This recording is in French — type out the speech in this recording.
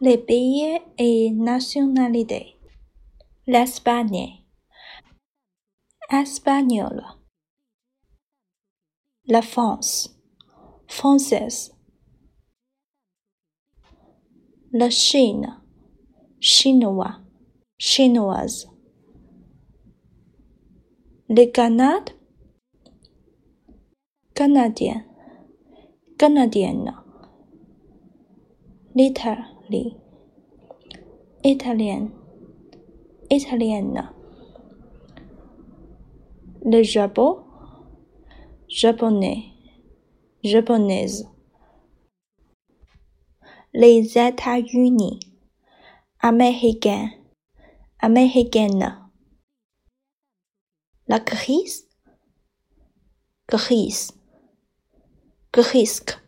Les pays et nationalités. L'Espagne. Espagnol. La France. Française. La Chine. Chinois. Chinoise. Le Canada. Canadien. Canadienne. L'Italie. Italienne. Italienne. Le Japon. Japonais. Japonaise. Les États-Unis. Américain. Américaine. La crise. Grise. Grisque.